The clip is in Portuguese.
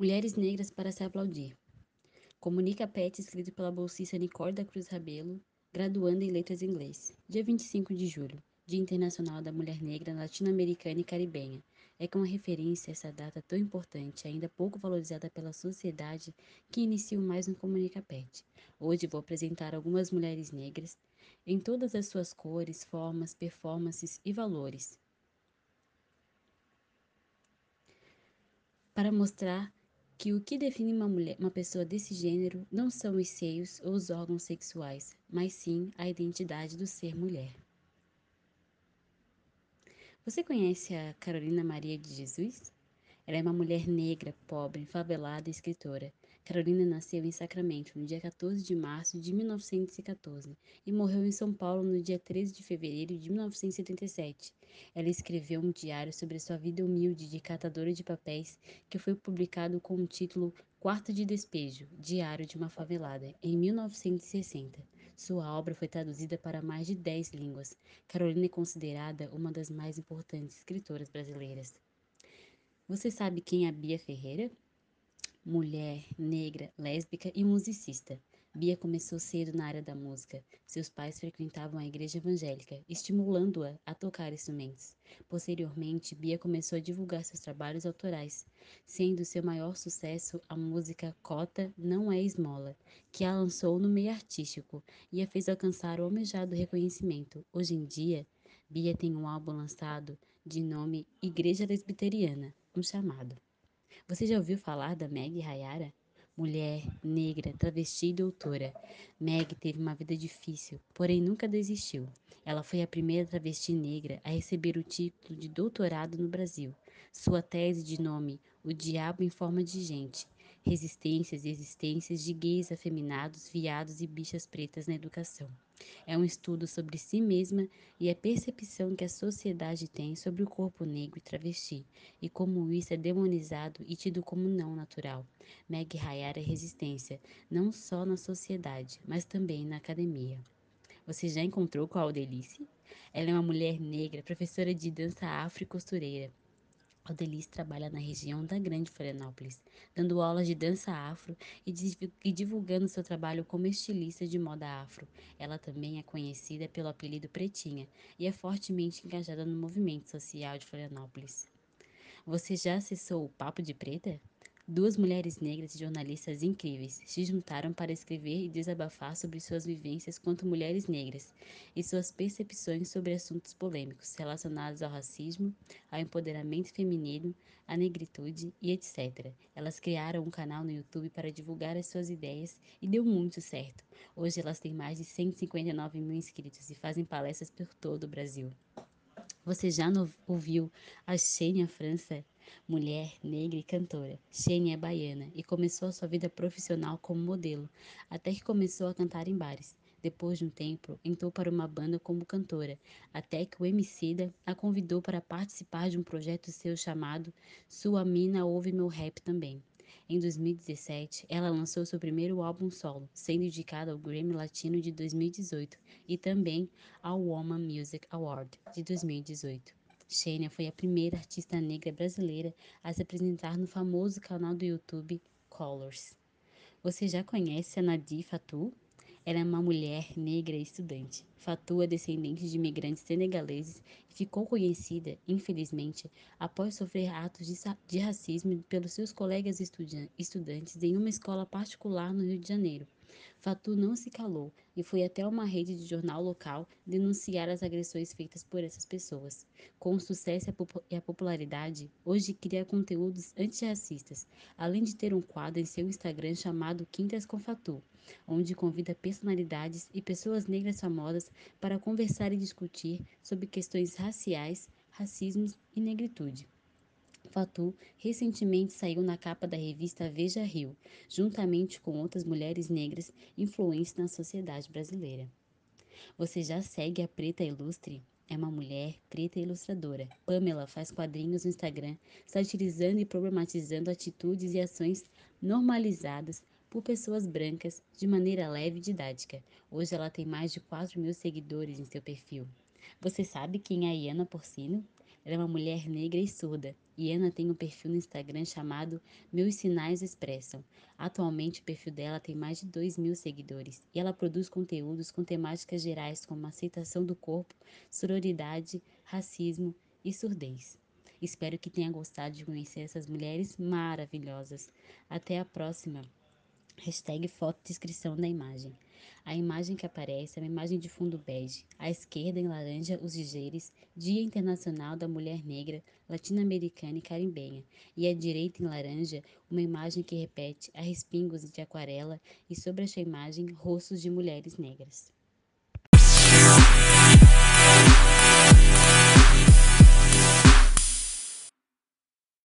Mulheres Negras para se aplaudir. Comunica PET escrito pela bolsista Nicole da Cruz Rabelo, graduanda em Letras Inglês. Dia 25 de julho, Dia Internacional da Mulher Negra Latino-Americana e Caribenha. É com referência a essa data tão importante, ainda pouco valorizada pela sociedade, que inicio mais um Comunica PET. Hoje vou apresentar algumas mulheres negras em todas as suas cores, formas, performances e valores. para mostrar que o que define uma mulher, uma pessoa desse gênero não são os seios ou os órgãos sexuais, mas sim a identidade do ser mulher. Você conhece a Carolina Maria de Jesus? Ela é uma mulher negra, pobre, favelada e escritora. Carolina nasceu em Sacramento no dia 14 de março de 1914 e morreu em São Paulo no dia 13 de fevereiro de 1977. Ela escreveu um diário sobre sua vida humilde de catadora de papéis que foi publicado com o título Quarto de Despejo, Diário de uma Favelada, em 1960. Sua obra foi traduzida para mais de 10 línguas. Carolina é considerada uma das mais importantes escritoras brasileiras. Você sabe quem é Bia Ferreira? Mulher, negra, lésbica e musicista. Bia começou cedo na área da música. Seus pais frequentavam a igreja evangélica, estimulando-a a tocar instrumentos. Posteriormente, Bia começou a divulgar seus trabalhos autorais, sendo seu maior sucesso a música Cota Não É Esmola, que a lançou no meio artístico e a fez alcançar o almejado reconhecimento. Hoje em dia, Bia tem um álbum lançado de nome Igreja Lesbiteriana, um chamado. Você já ouviu falar da Meg Hayara? Mulher, negra, travesti e doutora. Meg teve uma vida difícil, porém nunca desistiu. Ela foi a primeira travesti negra a receber o título de doutorado no Brasil. Sua tese de nome O Diabo em Forma de Gente Resistências e Existências de Gays Afeminados, Viados e Bichas Pretas na Educação. É um estudo sobre si mesma e a percepção que a sociedade tem sobre o corpo negro e travesti, e como isso é demonizado e tido como não natural. Meg é resistência, não só na sociedade, mas também na academia. Você já encontrou com a Aldelice? Ela é uma mulher negra, professora de dança afro e costureira. Aldelice trabalha na região da Grande Florianópolis, dando aulas de dança afro e divulgando seu trabalho como estilista de moda afro. Ela também é conhecida pelo apelido Pretinha e é fortemente engajada no movimento social de Florianópolis. Você já acessou o Papo de Preta? Duas mulheres negras e jornalistas incríveis se juntaram para escrever e desabafar sobre suas vivências quanto mulheres negras e suas percepções sobre assuntos polêmicos relacionados ao racismo, ao empoderamento feminino, à negritude e etc. Elas criaram um canal no YouTube para divulgar as suas ideias e deu muito certo. Hoje elas têm mais de 159 mil inscritos e fazem palestras por todo o Brasil. Você já ouviu a Xênia França? Mulher, negra e cantora. Shane é baiana e começou sua vida profissional como modelo, até que começou a cantar em bares. Depois de um tempo, entrou para uma banda como cantora, até que o Emicida a convidou para participar de um projeto seu chamado Sua Mina Ouve Meu Rap Também. Em 2017, ela lançou seu primeiro álbum solo, sendo indicada ao Grammy Latino de 2018 e também ao Woman Music Award de 2018. Xênia foi a primeira artista negra brasileira a se apresentar no famoso canal do YouTube Colors. Você já conhece a Nadi Fatou? Ela é uma mulher negra e estudante. Fatou é descendente de imigrantes senegaleses e ficou conhecida, infelizmente, após sofrer atos de, de racismo pelos seus colegas estudantes em uma escola particular no Rio de Janeiro. Fatu não se calou e foi até uma rede de jornal local denunciar as agressões feitas por essas pessoas. Com o sucesso e a popularidade, hoje cria conteúdos antirracistas, além de ter um quadro em seu Instagram chamado Quintas com Fatu, onde convida personalidades e pessoas negras famosas para conversar e discutir sobre questões raciais, racismo e negritude. Fatu recentemente saiu na capa da revista Veja Rio, juntamente com outras mulheres negras influentes na sociedade brasileira. Você já segue a Preta Ilustre? É uma mulher preta e ilustradora. Pamela faz quadrinhos no Instagram, satirizando e problematizando atitudes e ações normalizadas por pessoas brancas de maneira leve e didática. Hoje ela tem mais de 4 mil seguidores em seu perfil. Você sabe quem é a Iana Porcino? Ela é uma mulher negra e surda e Ana tem um perfil no Instagram chamado Meus Sinais Expressam. Atualmente o perfil dela tem mais de 2 mil seguidores e ela produz conteúdos com temáticas gerais como aceitação do corpo, sororidade, racismo e surdez. Espero que tenha gostado de conhecer essas mulheres maravilhosas. Até a próxima! Hashtag foto descrição da imagem. A imagem que aparece é uma imagem de fundo bege. À esquerda, em laranja, os dizeres Dia Internacional da Mulher Negra, Latino-Americana e Carimbenha. E à direita, em laranja, uma imagem que repete a respingos de aquarela e sobre esta imagem, rostos de mulheres negras.